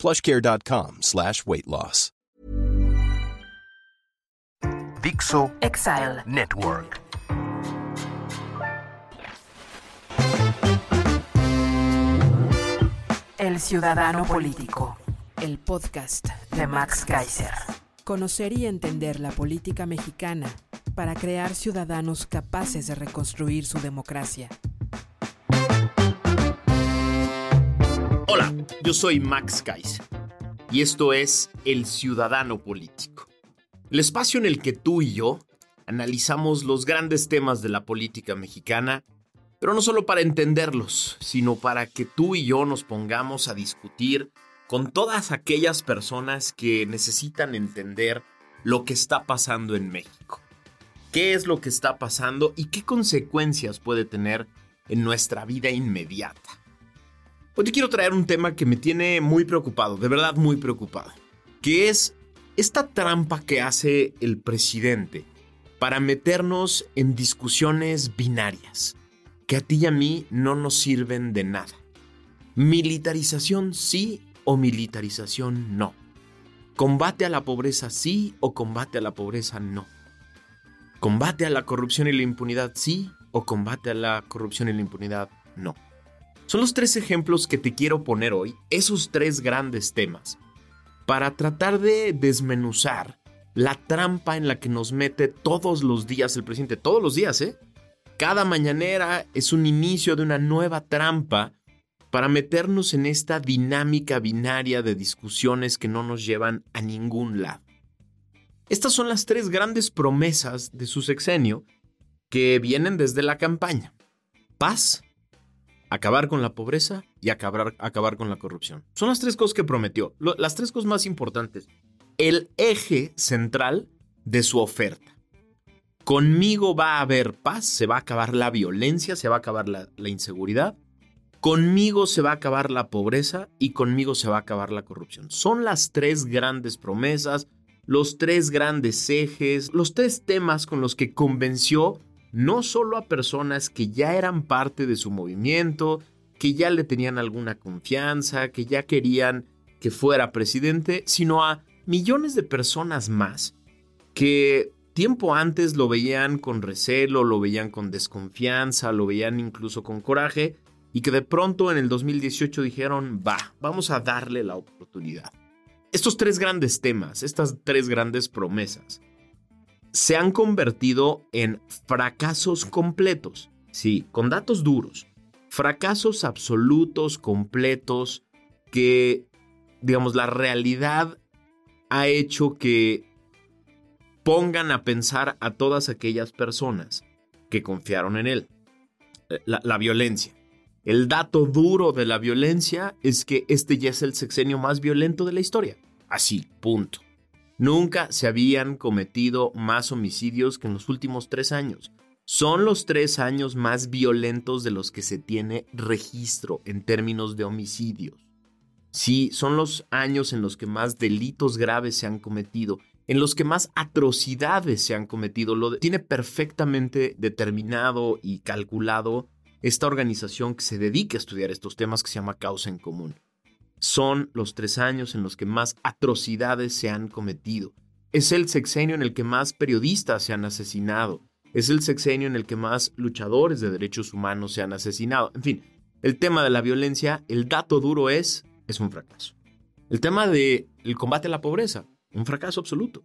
plushcare.com slash weight loss. Dixo Exile. Network. El Ciudadano Político. El podcast De Max Kaiser. Conocer y entender la política mexicana para crear ciudadanos capaces de reconstruir su democracia. Hola, yo soy Max Kaiser y esto es El Ciudadano Político, el espacio en el que tú y yo analizamos los grandes temas de la política mexicana, pero no solo para entenderlos, sino para que tú y yo nos pongamos a discutir con todas aquellas personas que necesitan entender lo que está pasando en México. ¿Qué es lo que está pasando y qué consecuencias puede tener en nuestra vida inmediata? Hoy te quiero traer un tema que me tiene muy preocupado, de verdad muy preocupado, que es esta trampa que hace el presidente para meternos en discusiones binarias, que a ti y a mí no nos sirven de nada. Militarización sí o militarización no. Combate a la pobreza sí o combate a la pobreza no. Combate a la corrupción y la impunidad sí o combate a la corrupción y la impunidad no. Son los tres ejemplos que te quiero poner hoy, esos tres grandes temas, para tratar de desmenuzar la trampa en la que nos mete todos los días el presidente, todos los días, ¿eh? Cada mañanera es un inicio de una nueva trampa para meternos en esta dinámica binaria de discusiones que no nos llevan a ningún lado. Estas son las tres grandes promesas de su sexenio que vienen desde la campaña. Paz, acabar con la pobreza y acabar, acabar con la corrupción. Son las tres cosas que prometió, las tres cosas más importantes. El eje central de su oferta. Conmigo va a haber paz, se va a acabar la violencia, se va a acabar la, la inseguridad. Conmigo se va a acabar la pobreza y conmigo se va a acabar la corrupción. Son las tres grandes promesas, los tres grandes ejes, los tres temas con los que convenció no solo a personas que ya eran parte de su movimiento, que ya le tenían alguna confianza, que ya querían que fuera presidente, sino a millones de personas más que tiempo antes lo veían con recelo, lo veían con desconfianza, lo veían incluso con coraje, y que de pronto en el 2018 dijeron, va, vamos a darle la oportunidad. Estos tres grandes temas, estas tres grandes promesas, se han convertido en fracasos completos, sí, con datos duros, fracasos absolutos, completos, que, digamos, la realidad ha hecho que pongan a pensar a todas aquellas personas que confiaron en él. La, la, violencia. El dato duro de la violencia es que este ya es el sexenio más violento de la historia. Así, punto. Nunca se habían cometido más homicidios que en los últimos tres años. Son los tres años más violentos de los que se tiene registro en términos de homicidios. Sí, son los años en los que más delitos graves se han cometido, en los que más atrocidades se han cometido. Lo tiene perfectamente determinado y calculado esta organización que se dedica a estudiar estos temas que se llama Causa en Común son los tres años en los que más atrocidades se han cometido. Es el sexenio en el que más periodistas se han asesinado. Es el sexenio en el que más luchadores de derechos humanos se han asesinado. En fin, el tema de la violencia, el dato duro es, es un fracaso. El tema del el combate a la pobreza, un fracaso absoluto.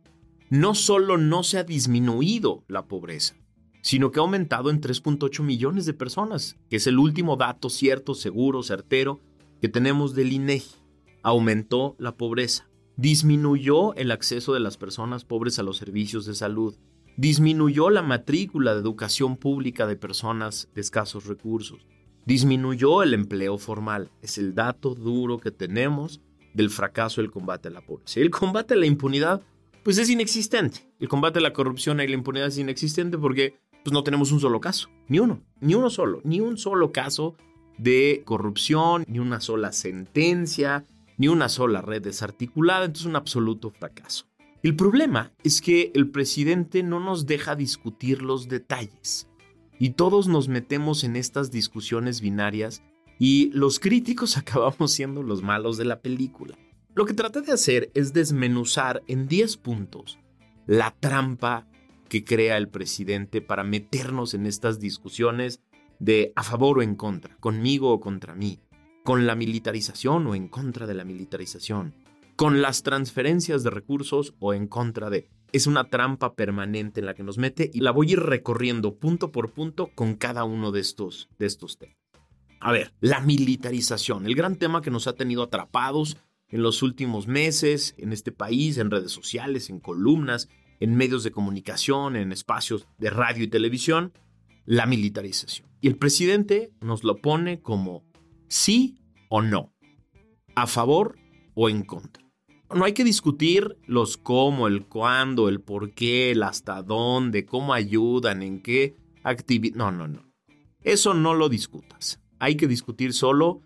No solo no se ha disminuido la pobreza, sino que ha aumentado en 3.8 millones de personas, que es el último dato cierto, seguro, certero que tenemos del INEGI. Aumentó la pobreza, disminuyó el acceso de las personas pobres a los servicios de salud, disminuyó la matrícula de educación pública de personas de escasos recursos, disminuyó el empleo formal. Es el dato duro que tenemos del fracaso del combate a la pobreza. El combate a la impunidad, pues es inexistente. El combate a la corrupción y la impunidad es inexistente porque pues no tenemos un solo caso, ni uno, ni uno solo, ni un solo caso de corrupción, ni una sola sentencia, ni una sola red desarticulada, entonces un absoluto fracaso. El problema es que el presidente no nos deja discutir los detalles y todos nos metemos en estas discusiones binarias y los críticos acabamos siendo los malos de la película. Lo que traté de hacer es desmenuzar en 10 puntos la trampa que crea el presidente para meternos en estas discusiones de a favor o en contra, conmigo o contra mí, con la militarización o en contra de la militarización, con las transferencias de recursos o en contra de. Es una trampa permanente en la que nos mete y la voy a ir recorriendo punto por punto con cada uno de estos, de estos temas. A ver, la militarización, el gran tema que nos ha tenido atrapados en los últimos meses en este país, en redes sociales, en columnas, en medios de comunicación, en espacios de radio y televisión, la militarización. Y el presidente nos lo pone como sí o no, a favor o en contra. No hay que discutir los cómo, el cuándo, el por qué, el hasta dónde, cómo ayudan, en qué actividad. No, no, no. Eso no lo discutas. Hay que discutir solo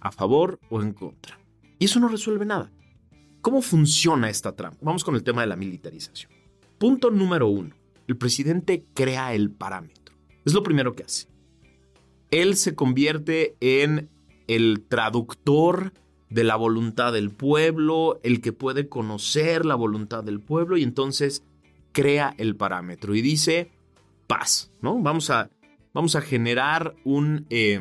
a favor o en contra. Y eso no resuelve nada. ¿Cómo funciona esta trampa? Vamos con el tema de la militarización. Punto número uno. El presidente crea el parámetro. Es lo primero que hace. Él se convierte en el traductor de la voluntad del pueblo, el que puede conocer la voluntad del pueblo y entonces crea el parámetro y dice paz, ¿no? Vamos a, vamos a generar un, eh,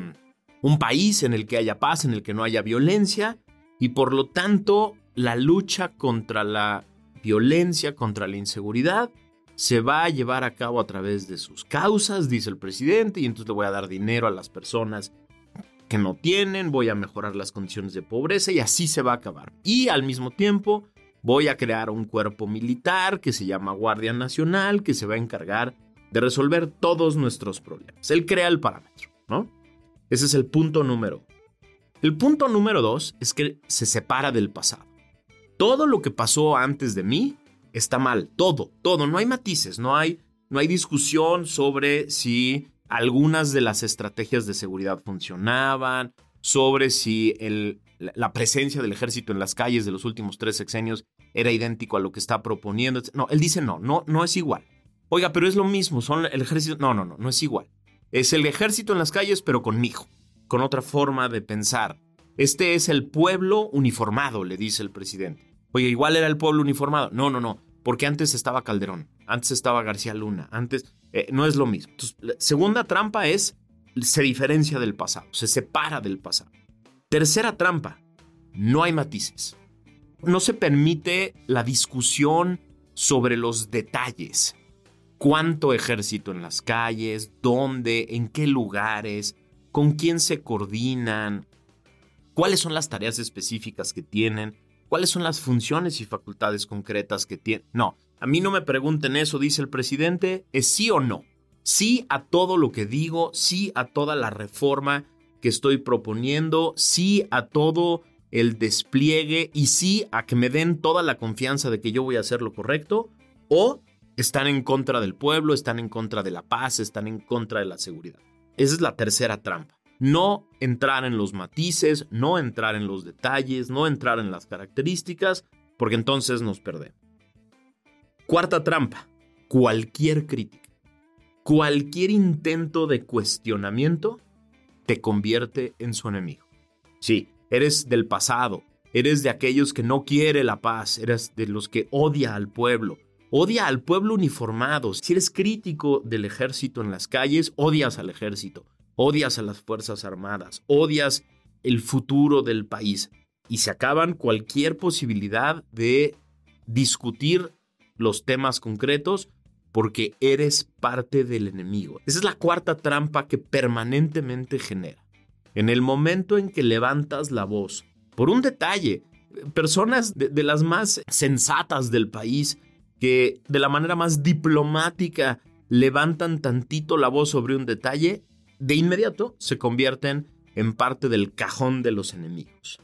un país en el que haya paz, en el que no haya violencia y por lo tanto la lucha contra la violencia, contra la inseguridad, se va a llevar a cabo a través de sus causas, dice el presidente, y entonces le voy a dar dinero a las personas que no tienen, voy a mejorar las condiciones de pobreza y así se va a acabar. Y al mismo tiempo voy a crear un cuerpo militar que se llama Guardia Nacional, que se va a encargar de resolver todos nuestros problemas. Él crea el parámetro, ¿no? Ese es el punto número. El punto número dos es que se separa del pasado. Todo lo que pasó antes de mí está mal, todo, todo, no hay matices, no hay, no hay discusión sobre si algunas de las estrategias de seguridad funcionaban, sobre si la presencia del ejército en las calles de los últimos tres sexenios era idéntico a lo que está proponiendo. No, él dice no, no, no es igual. Oiga, pero es lo mismo, son el ejército. No, no, no, no es igual. Es el ejército en las calles, pero conmigo, con otra forma de pensar, este es el pueblo uniformado, le dice el presidente. Oye, igual era el pueblo uniformado. No, no, no, porque antes estaba Calderón, antes estaba García Luna, antes eh, no es lo mismo. Segunda trampa es se diferencia del pasado, se separa del pasado. Tercera trampa, no hay matices. No se permite la discusión sobre los detalles. ¿Cuánto ejército en las calles? ¿Dónde? ¿En qué lugares? ¿Con quién se coordinan? cuáles son las tareas específicas que tienen, cuáles son las funciones y facultades concretas que tienen. No, a mí no me pregunten eso, dice el presidente, es sí o no. Sí a todo lo que digo, sí a toda la reforma que estoy proponiendo, sí a todo el despliegue y sí a que me den toda la confianza de que yo voy a hacer lo correcto o están en contra del pueblo, están en contra de la paz, están en contra de la seguridad. Esa es la tercera trampa no entrar en los matices, no entrar en los detalles, no entrar en las características, porque entonces nos perdemos. Cuarta trampa, cualquier crítica, cualquier intento de cuestionamiento te convierte en su enemigo. Sí, eres del pasado, eres de aquellos que no quiere la paz, eres de los que odia al pueblo, odia al pueblo uniformado. Si eres crítico del ejército en las calles, odias al ejército odias a las Fuerzas Armadas, odias el futuro del país y se acaban cualquier posibilidad de discutir los temas concretos porque eres parte del enemigo. Esa es la cuarta trampa que permanentemente genera. En el momento en que levantas la voz por un detalle, personas de, de las más sensatas del país que de la manera más diplomática levantan tantito la voz sobre un detalle, de inmediato se convierten en parte del cajón de los enemigos.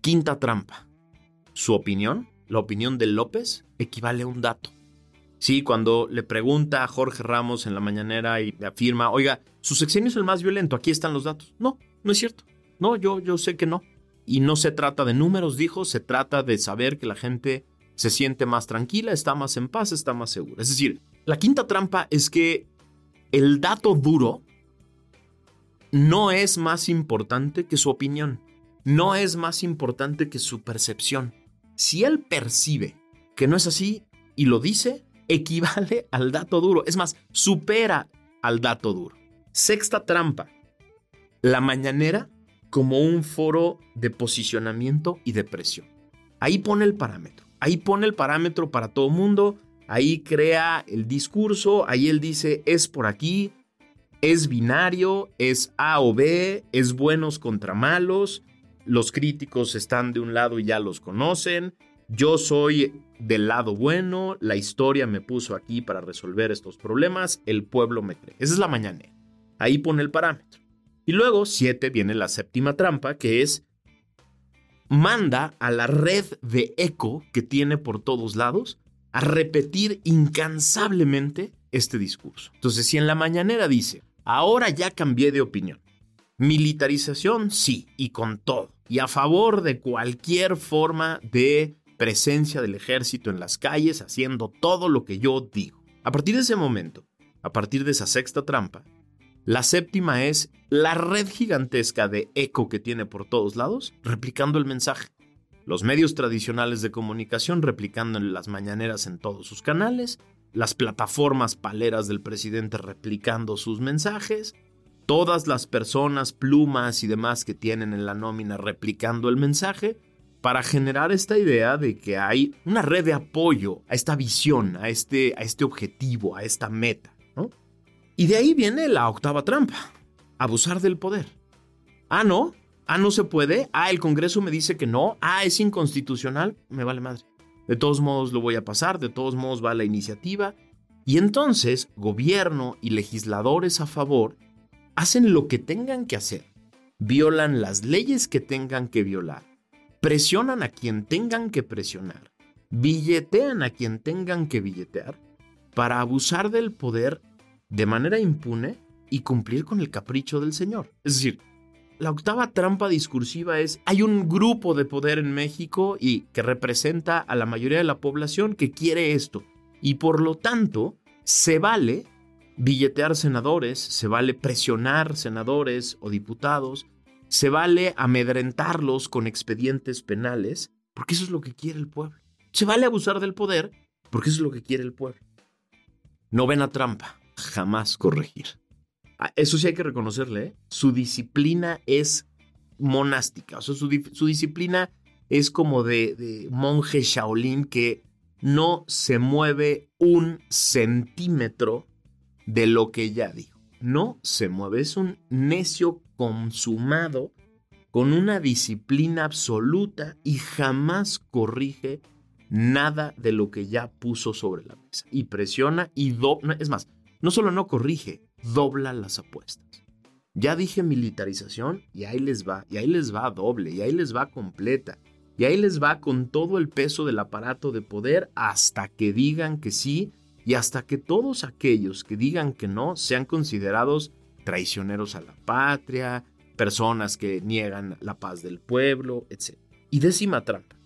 Quinta trampa. Su opinión, la opinión de López, equivale a un dato. Sí, cuando le pregunta a Jorge Ramos en la mañanera y afirma, oiga, su sexenio es el más violento, aquí están los datos. No, no es cierto. No, yo, yo sé que no. Y no se trata de números, dijo, se trata de saber que la gente se siente más tranquila, está más en paz, está más segura. Es decir, la quinta trampa es que el dato duro no es más importante que su opinión, no es más importante que su percepción. Si él percibe que no es así y lo dice, equivale al dato duro. Es más, supera al dato duro. Sexta trampa. La mañanera como un foro de posicionamiento y de presión. Ahí pone el parámetro. Ahí pone el parámetro para todo mundo. Ahí crea el discurso. Ahí él dice, es por aquí, es binario, es A o B, es buenos contra malos. Los críticos están de un lado y ya los conocen. Yo soy del lado bueno, la historia me puso aquí para resolver estos problemas, el pueblo me cree. Esa es la mañanera. Ahí pone el parámetro. Y luego, siete, viene la séptima trampa, que es manda a la red de eco que tiene por todos lados a repetir incansablemente este discurso. Entonces, si en la mañanera dice, ahora ya cambié de opinión, militarización sí, y con todo, y a favor de cualquier forma de presencia del ejército en las calles haciendo todo lo que yo digo. A partir de ese momento, a partir de esa sexta trampa, la séptima es la red gigantesca de eco que tiene por todos lados, replicando el mensaje. Los medios tradicionales de comunicación replicando en las mañaneras en todos sus canales, las plataformas paleras del presidente replicando sus mensajes, todas las personas, plumas y demás que tienen en la nómina replicando el mensaje, para generar esta idea de que hay una red de apoyo a esta visión, a este, a este objetivo, a esta meta. Y de ahí viene la octava trampa, abusar del poder. Ah, no, ah, no se puede, ah, el Congreso me dice que no, ah, es inconstitucional, me vale madre. De todos modos lo voy a pasar, de todos modos va la iniciativa. Y entonces gobierno y legisladores a favor hacen lo que tengan que hacer, violan las leyes que tengan que violar presionan a quien tengan que presionar, billetean a quien tengan que billetear para abusar del poder de manera impune y cumplir con el capricho del Señor. Es decir, la octava trampa discursiva es, hay un grupo de poder en México y que representa a la mayoría de la población que quiere esto. Y por lo tanto, se vale billetear senadores, se vale presionar senadores o diputados, se vale amedrentarlos con expedientes penales, porque eso es lo que quiere el pueblo. Se vale abusar del poder, porque eso es lo que quiere el pueblo. Novena trampa, jamás corregir. Ah, eso sí hay que reconocerle, ¿eh? su disciplina es monástica, o sea, su, disciplina es como de, de monje Shaolin que no se mueve un centímetro de lo que ya dijo. No se mueve, es un necio consumado con una disciplina absoluta y jamás corrige nada de lo que ya puso sobre la mesa. Y presiona y dobla, es más, no solo no corrige, dobla las apuestas. Ya dije militarización y ahí les va, y ahí les va doble, y ahí les va completa, y ahí les va con todo el peso del aparato de poder hasta que digan que sí y hasta que todos aquellos que digan que no sean considerados traicioneros a la patria, personas que niegan la paz del pueblo, etc. Y décima trampa.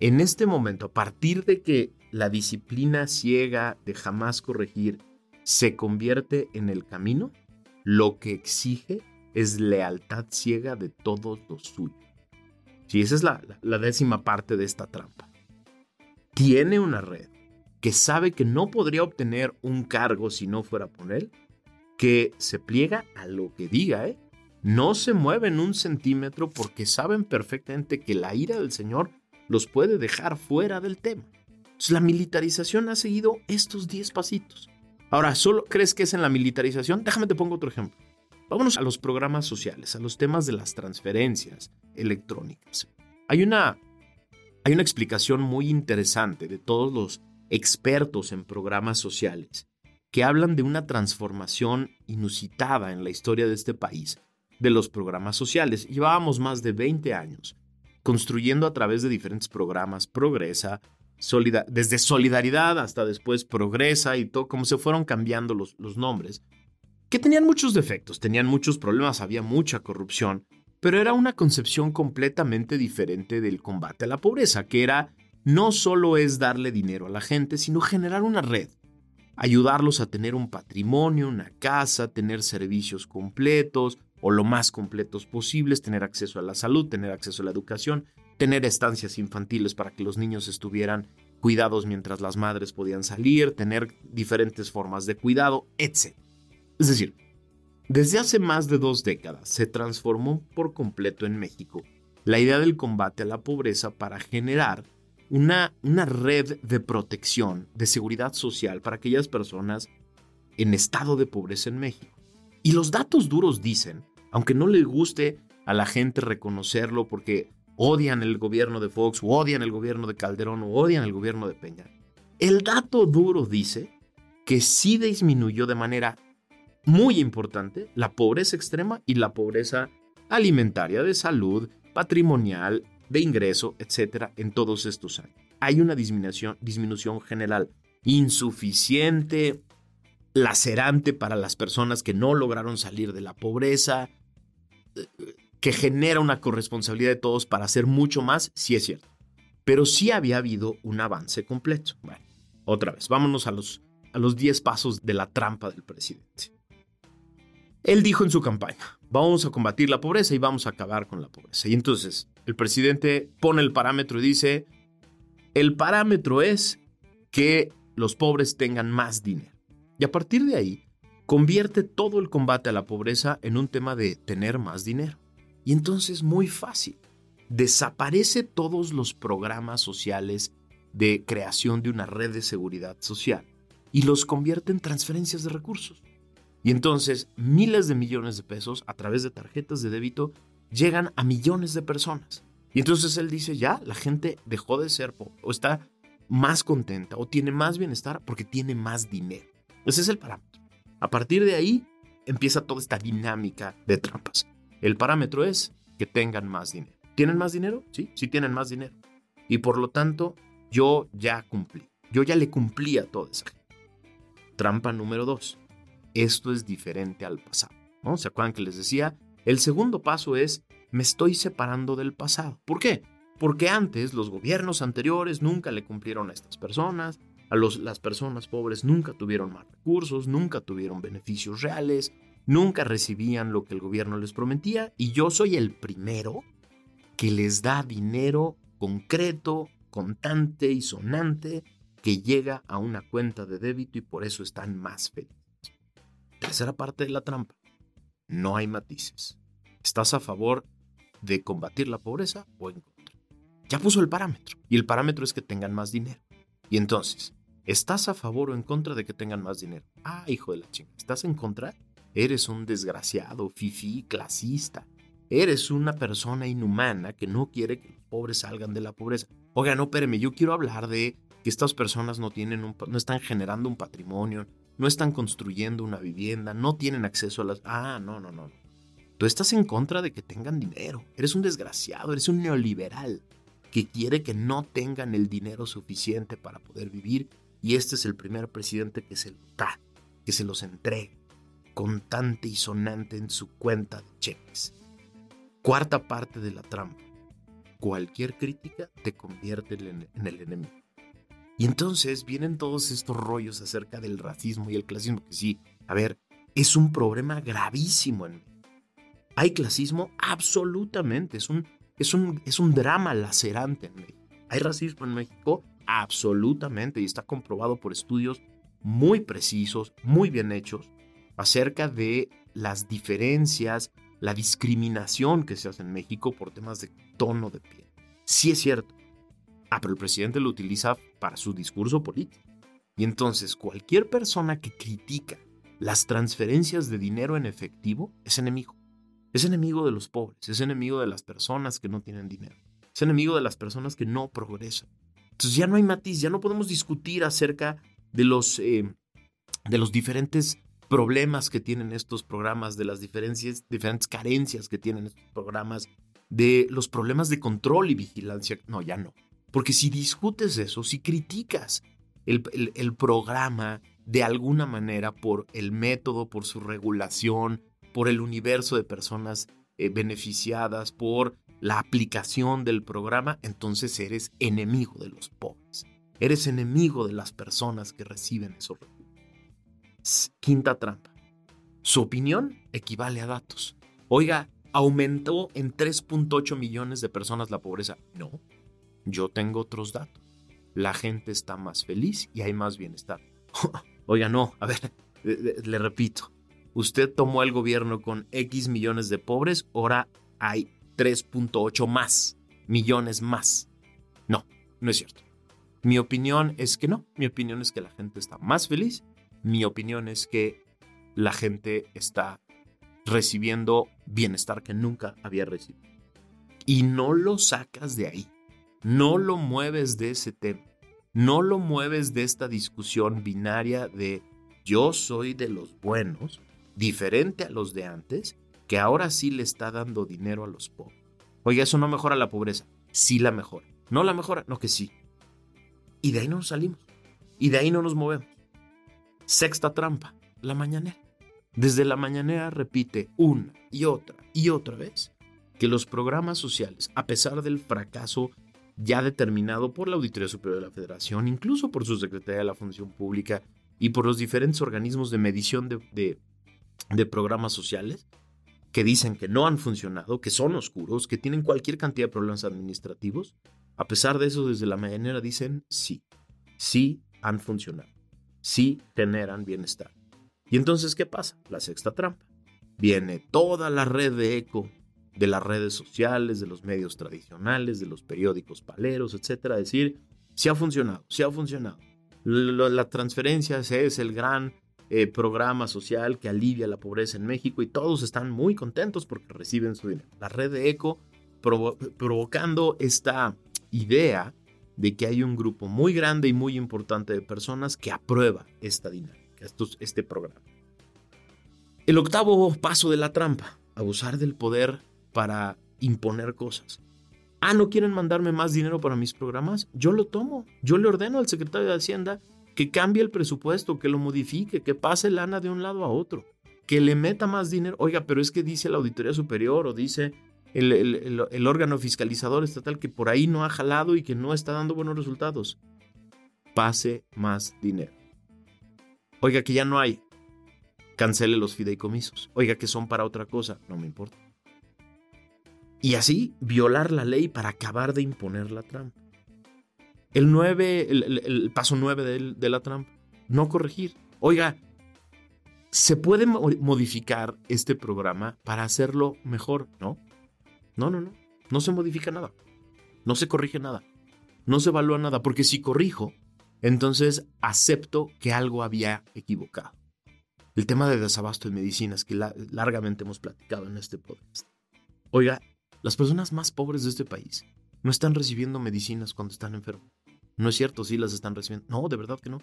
En este momento, a partir de que la disciplina ciega de jamás corregir se convierte en el camino, lo que exige es lealtad ciega de todos los suyos. Sí, esa es la, la décima parte de esta trampa. Tiene una red que sabe que no podría obtener un cargo si no fuera por él, que se pliega a lo que diga, ¿eh? No se mueven un centímetro porque saben perfectamente que la ira del Señor los puede dejar fuera del tema. la militarización ha seguido estos 10 pasitos. Ahora, ¿solo crees que es en la militarización? Déjame te pongo otro ejemplo. Vámonos a los programas sociales, a los temas de las transferencias electrónicas. Hay una, hay una explicación muy interesante de todos los expertos en programas sociales que hablan de una transformación inusitada en la historia de este país de los programas sociales. Llevábamos más de 20 años construyendo a través de diferentes programas, progresa, desde solidaridad hasta después progresa y todo, como se fueron cambiando los, los nombres, que tenían muchos defectos, tenían muchos problemas, había mucha corrupción, pero era una concepción completamente diferente del combate a la pobreza, que era no solo es darle dinero a la gente, sino generar una red, ayudarlos a tener un patrimonio, una casa, tener servicios completos o lo más completos posibles, tener acceso a la salud, tener acceso a la educación, tener estancias infantiles para que los niños estuvieran cuidados mientras las madres podían salir, tener diferentes formas de cuidado, etc. Es decir, desde hace más de dos décadas se transformó por completo en México la idea del combate a la pobreza para generar una, una red de protección, de seguridad social para aquellas personas en estado de pobreza en México. Y los datos duros dicen, aunque no le guste a la gente reconocerlo porque odian el gobierno de Fox, o odian el gobierno de Calderón, o odian el gobierno de Peña, el dato duro dice que sí disminuyó de manera muy importante la pobreza extrema y la pobreza alimentaria, de salud, patrimonial, de ingreso, etcétera, en todos estos años. Hay una disminución, disminución general insuficiente, lacerante para las personas que no lograron salir de la pobreza, que genera una corresponsabilidad de todos para hacer mucho más, sí es cierto. Pero sí había habido un avance completo. Bueno, otra vez, vámonos a los, a los 10 pasos de la trampa del presidente. Él dijo en su campaña, vamos a combatir la pobreza y vamos a acabar con la pobreza. Y entonces el presidente pone el parámetro y dice, el parámetro es que los pobres tengan más dinero. Y a partir de ahí, convierte todo el combate a la pobreza en un tema de tener más dinero. Y entonces muy fácil, desaparece todos los programas sociales de creación de una red de seguridad social y los convierte en transferencias de recursos. Y entonces miles de millones de pesos a través de tarjetas de débito llegan a millones de personas. Y entonces él dice, ya, la gente dejó de ser pobre o está más contenta o tiene más bienestar porque tiene más dinero. Ese es el parámetro. A partir de ahí empieza toda esta dinámica de trampas. El parámetro es que tengan más dinero. ¿Tienen más dinero? Sí, sí tienen más dinero. Y por lo tanto, yo ya cumplí. Yo ya le cumplí a toda esa gente. Trampa número dos esto es diferente al pasado. ¿no? ¿Se acuerdan que les decía? El segundo paso es, me estoy separando del pasado. ¿Por qué? Porque antes los gobiernos anteriores nunca le cumplieron a estas personas, a los, las personas pobres nunca tuvieron más recursos, nunca tuvieron beneficios reales, nunca recibían lo que el gobierno les prometía y yo soy el primero que les da dinero concreto, contante y sonante que llega a una cuenta de débito y por eso están más felices. Tercera parte de la trampa. No hay matices. ¿Estás a favor de combatir la pobreza o en contra? Ya puso el parámetro. Y el parámetro es que tengan más dinero. Y entonces, ¿estás a favor o en contra de que tengan más dinero? Ah, hijo de la chinga. ¿Estás en contra? Eres un desgraciado, fifí, clasista. Eres una persona inhumana que no quiere que los pobres salgan de la pobreza. Oiga, no, espéreme, yo quiero hablar de que estas personas no, tienen no están generando un patrimonio, no están construyendo una vivienda, no tienen acceso a las... Ah, no, no, no. Tú estás en contra de que tengan dinero. Eres un desgraciado, eres un neoliberal que quiere que no tengan el dinero suficiente para poder vivir y este es el primer presidente que se lo da, que se los entrega, contante y sonante en su cuenta de cheques. Cuarta parte de la trampa. Cualquier crítica te convierte en el enemigo. Y entonces vienen todos estos rollos acerca del racismo y el clasismo, que sí, a ver, es un problema gravísimo en ¿Hay clasismo? Absolutamente, es un, es un, es un drama lacerante en México. ¿Hay racismo en México? Absolutamente, y está comprobado por estudios muy precisos, muy bien hechos, acerca de las diferencias, la discriminación que se hace en México por temas de tono de piel. Sí es cierto, Ah, pero el presidente lo utiliza para su discurso político. Y entonces cualquier persona que critica las transferencias de dinero en efectivo es enemigo. Es enemigo de los pobres, es enemigo de las personas que no tienen dinero, es enemigo de las personas que no progresan. Entonces ya no hay matiz, ya no podemos discutir acerca de los, eh, de los diferentes problemas que tienen estos programas, de las diferencias, diferentes carencias que tienen estos programas, de los problemas de control y vigilancia. No, ya no. Porque si discutes eso, si criticas el, programa de alguna manera por el método, por su regulación, por el universo de personas eh, beneficiadas, por la aplicación del programa, entonces eres enemigo de los pobres. Eres enemigo de las personas que reciben esos recursos. Quinta trampa. Su opinión equivale a datos. Oiga, aumentó en 3.8 millones de personas la pobreza. No, yo tengo otros datos. La gente está más feliz y hay más bienestar. Oiga, no, a ver, le repito. Usted tomó el gobierno con X millones de pobres, ahora hay 3.8 más, millones más. No, no es cierto. Mi opinión es que no. Mi opinión es que la gente está más feliz. Mi opinión es que la gente está recibiendo bienestar que nunca había recibido. Y no lo sacas de ahí. No lo mueves de ese tema. No lo mueves de esta discusión binaria de yo soy de los buenos, diferente a los de antes, que ahora sí le está dando dinero a los pobres. Oiga, eso no mejora la pobreza. Sí la mejora. No la mejora, no que sí. Y de ahí no nos salimos. Y de ahí no nos movemos. Sexta trampa, la mañanera. Desde la mañanera repite una y otra y otra vez que los programas sociales, a pesar del fracaso ya determinado por la Auditoría Superior de la Federación, incluso por su Secretaría de la Función Pública y por los diferentes organismos de medición de, de programas sociales, que dicen que no han funcionado, que son oscuros, que tienen cualquier cantidad de problemas administrativos, a pesar de eso, desde la mañanera dicen sí, sí han funcionado, sí generan bienestar. Y entonces, ¿qué pasa? La sexta trampa. Viene toda la red de eco de las redes sociales, de los medios tradicionales, de los periódicos paleros, etcétera, decir, sí ha funcionado, sí ha funcionado. La transferencia es el gran eh, programa social que alivia la pobreza en México y todos están muy contentos porque reciben su dinero. La red de eco provocando esta idea de que hay un grupo muy grande y muy importante de personas que aprueba esta dinámica, este programa. El octavo paso de la trampa, abusar del poder para imponer cosas. Ah, ¿no quieren mandarme más dinero para mis programas? Yo lo tomo. Yo le ordeno al secretario de Hacienda que cambie el presupuesto, que lo modifique, que pase lana de un lado a otro, que le meta más dinero. Oiga, pero es que dice la Auditoría Superior o dice el, órgano fiscalizador estatal que por ahí no ha jalado y que no está dando buenos resultados. Pase más dinero. Oiga, que ya no hay. Cancele los fideicomisos. Oiga, que son para otra cosa. No me importa. Y así violar la ley para acabar de imponer la trampa. El, 9, el, paso 9 de, de la trampa. No corregir. Oiga, se puede modificar este programa para hacerlo mejor, ¿no? No, no, no. No se modifica nada. No se corrige nada. No se evalúa nada. Porque si corrijo, entonces acepto que algo había equivocado. El tema de desabasto de medicinas que largamente hemos platicado en este podcast. Oiga, las personas más pobres de este país no están recibiendo medicinas cuando están enfermos. No es cierto, sí las están recibiendo. No, de verdad que no.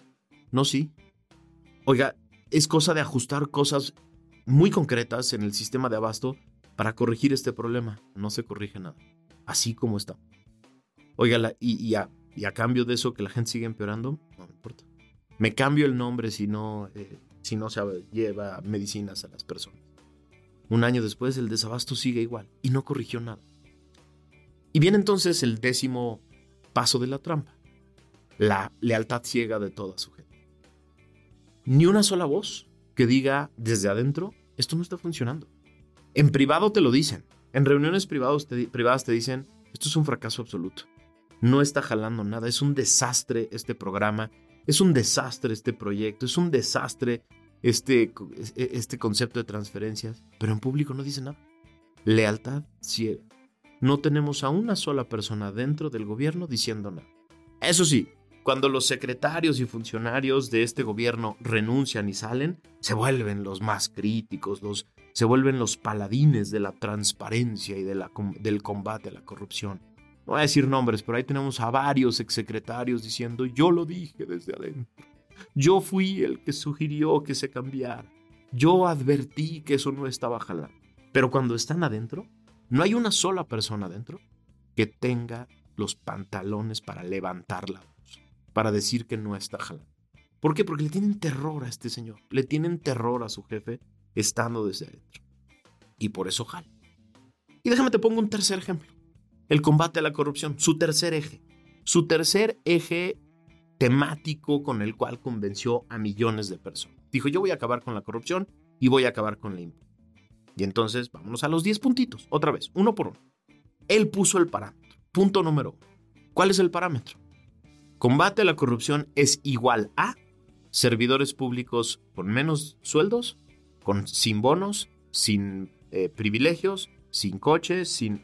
No, sí. Oiga, es cosa de ajustar cosas muy concretas en el sistema de abasto para corregir este problema. No se corrige nada. Así como está. Oiga, y, a, cambio de eso que la gente sigue empeorando, no me importa. Me cambio el nombre si no, eh, si no se lleva medicinas a las personas. Un año después el desabasto sigue igual y no corrigió nada. Y viene entonces el décimo paso de la trampa. La lealtad ciega de toda su gente. Ni una sola voz que diga desde adentro, esto no está funcionando. En privado te lo dicen. En reuniones privadas te dicen, esto es un fracaso absoluto. No está jalando nada. Es un desastre este programa. Es un desastre este proyecto. Es un desastre este, e, este concepto de transferencias. Pero en público no dice nada. Lealtad ciega. No tenemos a una sola persona dentro del gobierno diciendo nada. Eso sí, cuando los secretarios y funcionarios de este gobierno renuncian y salen, se vuelven los más críticos, los se vuelven los paladines de la transparencia y de la, del combate a la corrupción. No voy a decir nombres, pero ahí tenemos a varios exsecretarios diciendo, yo lo dije desde adentro. Yo fui el que sugirió que se cambiara. Yo advertí que eso no estaba jalando. Pero cuando están adentro, No hay una sola persona dentro que tenga los pantalones para levantar la voz, para decir que no está jalando. ¿Por qué? Porque le tienen terror a este señor, le tienen terror a su jefe estando desde adentro. Y por eso jala. Y déjame te pongo un tercer ejemplo. El combate a la corrupción, su tercer eje. Su tercer eje temático con el cual convenció a millones de personas. Dijo, yo voy a acabar con la corrupción y voy a acabar con la impunidad. Y entonces vámonos a los 10 puntitos, otra vez, uno por uno. Él puso el parámetro. Punto número uno. ¿Cuál es el parámetro? Combate a la corrupción es igual a servidores públicos con menos sueldos, con, sin bonos, sin eh, privilegios, sin coches, sin...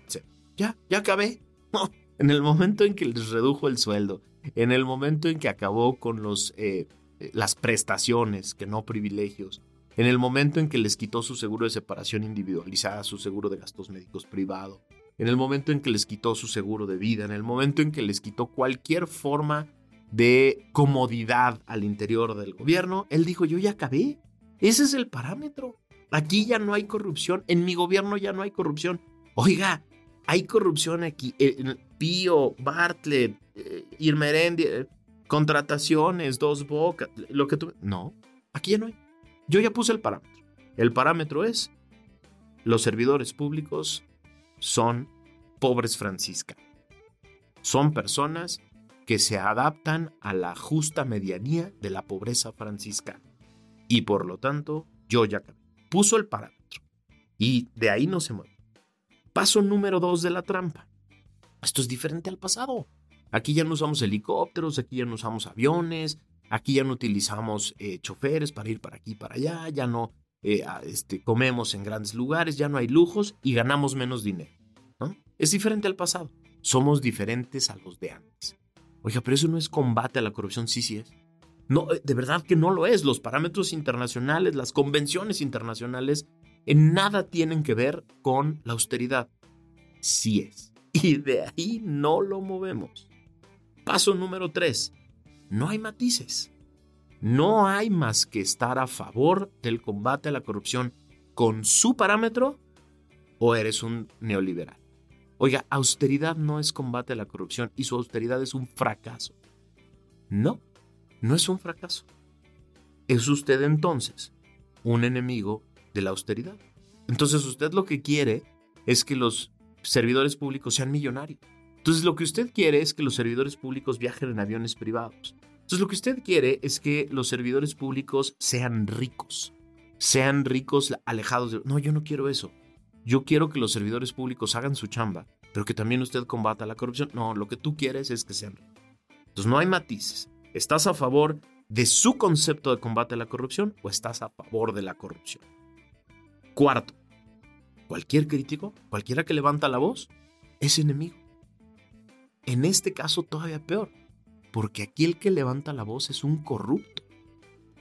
Ya, ya acabé. en el momento en que les redujo el sueldo, en el momento en que acabó con los, eh, las prestaciones, que no privilegios, en el momento en que les quitó su seguro de separación individualizada, su seguro de gastos médicos privado, en el momento en que les quitó su seguro de vida, en el momento en que les quitó cualquier forma de comodidad al interior del gobierno, él dijo, yo ya acabé. Ese es el parámetro. Aquí ya no hay corrupción, en mi gobierno ya no hay corrupción. Oiga, hay corrupción aquí. En Pío, Bartlett, eh, Irmerendi, eh, contrataciones, dos bocas, lo que tú... No, aquí ya no hay. Yo ya puse el parámetro. El parámetro es, los servidores públicos son pobres franciscanos. Son personas que se adaptan a la justa medianía de la pobreza franciscana. Y por lo tanto, yo ya puso el parámetro. Y de ahí no se mueve. Paso número dos de la trampa. Esto es diferente al pasado. Aquí ya no usamos helicópteros, aquí ya no usamos aviones, Aquí ya no utilizamos eh, choferes para ir para aquí y para allá, ya no eh, este, comemos en grandes lugares, ya no hay lujos y ganamos menos dinero. Es diferente al pasado. Somos diferentes a los de antes. Oiga, pero eso no es combate a la corrupción, sí, sí es. No, eh, de verdad que no lo es. Los parámetros internacionales, las convenciones internacionales, en nada tienen que ver con la austeridad. Sí es. Y de ahí no lo movemos. Paso número tres no hay matices. No hay más que estar a favor del combate a la corrupción con su parámetro o eres un neoliberal. Oiga, austeridad no es combate a la corrupción y su austeridad es un fracaso. No, no es un fracaso. Es usted entonces un enemigo de la austeridad. Entonces usted lo que quiere es que los servidores públicos sean millonarios. Entonces lo que usted quiere es que los servidores públicos viajen en aviones privados. Entonces lo que usted quiere es que los servidores públicos sean ricos, sean ricos alejados de... No, yo no quiero eso. Yo quiero que los servidores públicos hagan su chamba, pero que también usted combata la corrupción. No, lo que tú quieres es que sean ricos. Entonces no hay matices. ¿Estás a favor de su concepto de combate a la corrupción o estás a favor de la corrupción? Cuarto, cualquier crítico, cualquiera que levanta la voz, es enemigo. En este caso todavía peor, porque aquí el que levanta la voz es un corrupto.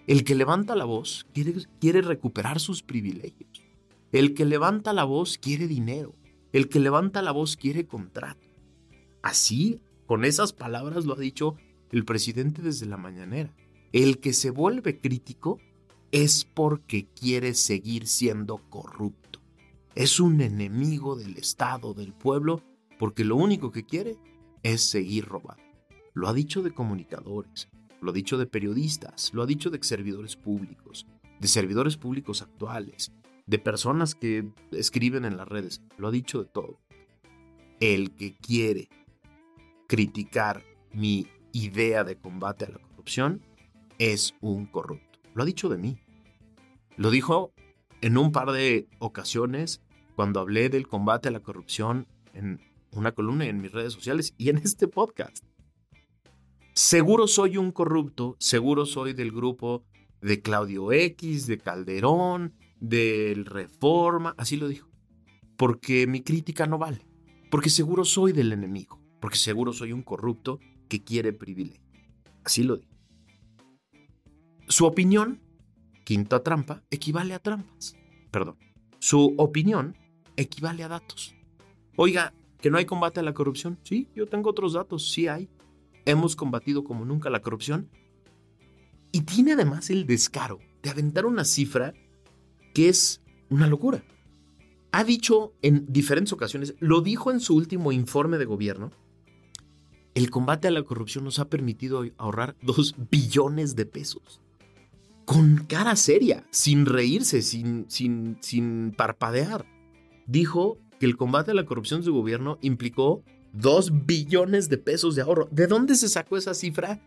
El que levanta la voz quiere, quiere recuperar sus privilegios. El que levanta la voz quiere dinero. El que levanta la voz quiere contrato. Así, con esas palabras lo ha dicho el presidente desde la mañanera. El que se vuelve crítico es porque quiere seguir siendo corrupto. Es un enemigo del Estado, del pueblo, porque lo único que quiere es seguir robando. Lo ha dicho de comunicadores, lo ha dicho de periodistas, lo ha dicho de servidores públicos, de servidores públicos actuales, de personas que escriben en las redes, lo ha dicho de todo. El que quiere criticar mi idea de combate a la corrupción es un corrupto. Lo ha dicho de mí. Lo dijo en un par de ocasiones cuando hablé del combate a la corrupción en una columna en mis redes sociales y en este podcast. Seguro soy un corrupto, seguro soy del grupo de Claudio X, de Calderón, del Reforma, así lo dijo. Porque mi crítica no vale, porque seguro soy del enemigo, porque seguro soy un corrupto que quiere privilegio. Así lo dijo. Su opinión, quinta trampa, equivale a trampas. Perdón. Su opinión equivale a datos. Oiga, ¿Que no hay combate a la corrupción? Sí, yo tengo otros datos, sí hay. Hemos combatido como nunca la corrupción. Y tiene además el descaro de aventar una cifra que es una locura. ha dicho en diferentes ocasiones, lo dijo en su último informe de gobierno, el combate a la corrupción nos ha permitido ahorrar dos billones de pesos. Con cara seria, sin reírse, sin, sin, sin parpadear. Dijo que el combate a la corrupción de su gobierno implicó dos billones de pesos de ahorro. ¿De dónde se sacó esa cifra?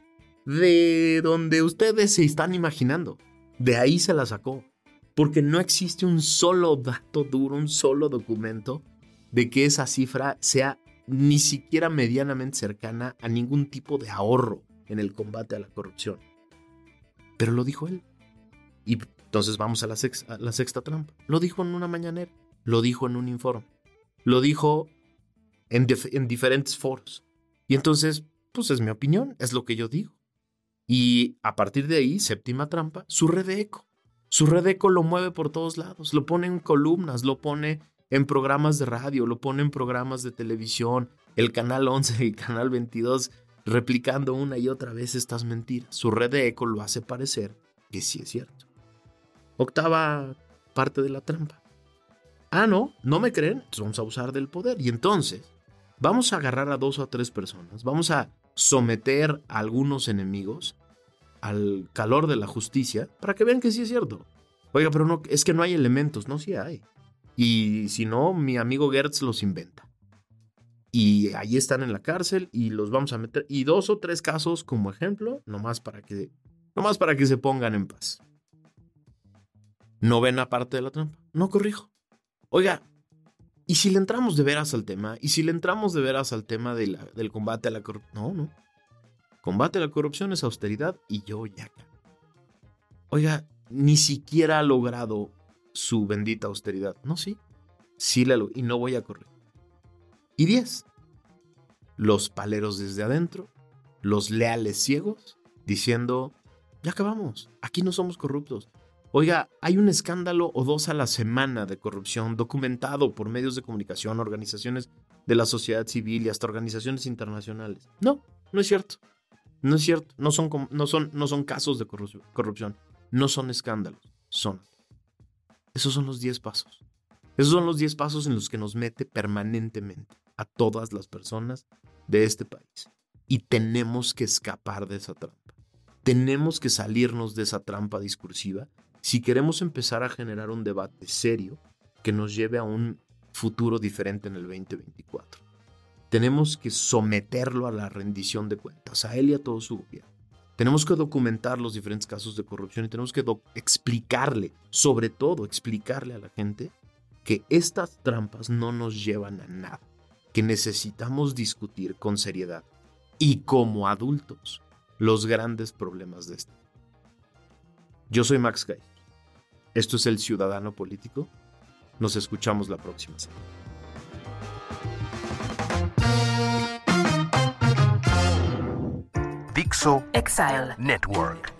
De donde ustedes se están imaginando. De ahí se la sacó. Porque no existe un solo dato duro, un solo documento de que esa cifra sea ni siquiera medianamente cercana a ningún tipo de ahorro en el combate a la corrupción. Pero lo dijo él. Y entonces vamos a la, sexta trampa. Lo dijo en una mañanera, lo dijo en un informe, lo dijo en, en diferentes foros. Y entonces, pues es mi opinión, es lo que yo digo. Y a partir de ahí, séptima trampa, su red de eco. Su red de eco lo mueve por todos lados, lo pone en columnas, lo pone en programas de radio, lo pone en programas de televisión, el canal 11 y el canal 22, replicando una y otra vez estas mentiras. Su red de eco lo hace parecer que sí es cierto. Octava parte de la trampa. Ah, no, no me creen, entonces vamos a usar del poder. Y entonces, vamos a agarrar a dos o a tres personas, vamos a someter a algunos enemigos al calor de la justicia para que vean que sí es cierto. Oiga, pero no, es que no hay elementos, no, sí hay. Y si no, mi amigo Gertz los inventa. Y ahí están en la cárcel y los vamos a meter. Y dos o tres casos como ejemplo, nomás para que, nomás para que se pongan en paz. ¿No ven aparte de la trampa? No corrijo. Oiga, ¿y si le entramos de veras al tema? ¿Y si le entramos de veras al tema del combate a la corrupción? No, no. Combate a la corrupción es austeridad y yo ya. Oiga, ni siquiera ha logrado su bendita austeridad. No, sí. Sí la y no voy a correr. Y 10. Los paleros desde adentro, los leales ciegos, diciendo, ya acabamos, aquí no somos corruptos. Oiga, hay un escándalo o dos a la semana de corrupción documentado por medios de comunicación, organizaciones de la sociedad civil y hasta organizaciones internacionales. No, no es cierto. No es cierto. No son, no son, no son casos de corrupción. No son escándalos. Son esos son los 10 pasos. Esos son los 10 pasos en los que nos mete permanentemente a todas las personas de este país. Y tenemos que escapar de esa trampa. Tenemos que salirnos de esa trampa discursiva si queremos empezar a generar un debate serio que nos lleve a un futuro diferente en el 2024. Tenemos que someterlo a la rendición de cuentas, a él y a todo su gobierno. Tenemos que documentar los diferentes casos de corrupción y tenemos que explicarle, sobre todo explicarle a la gente que estas trampas no nos llevan a nada, que necesitamos discutir con seriedad y como adultos los grandes problemas de este. Yo soy Max Gay. Esto es El Ciudadano Político. Nos escuchamos la próxima semana. Exile Network.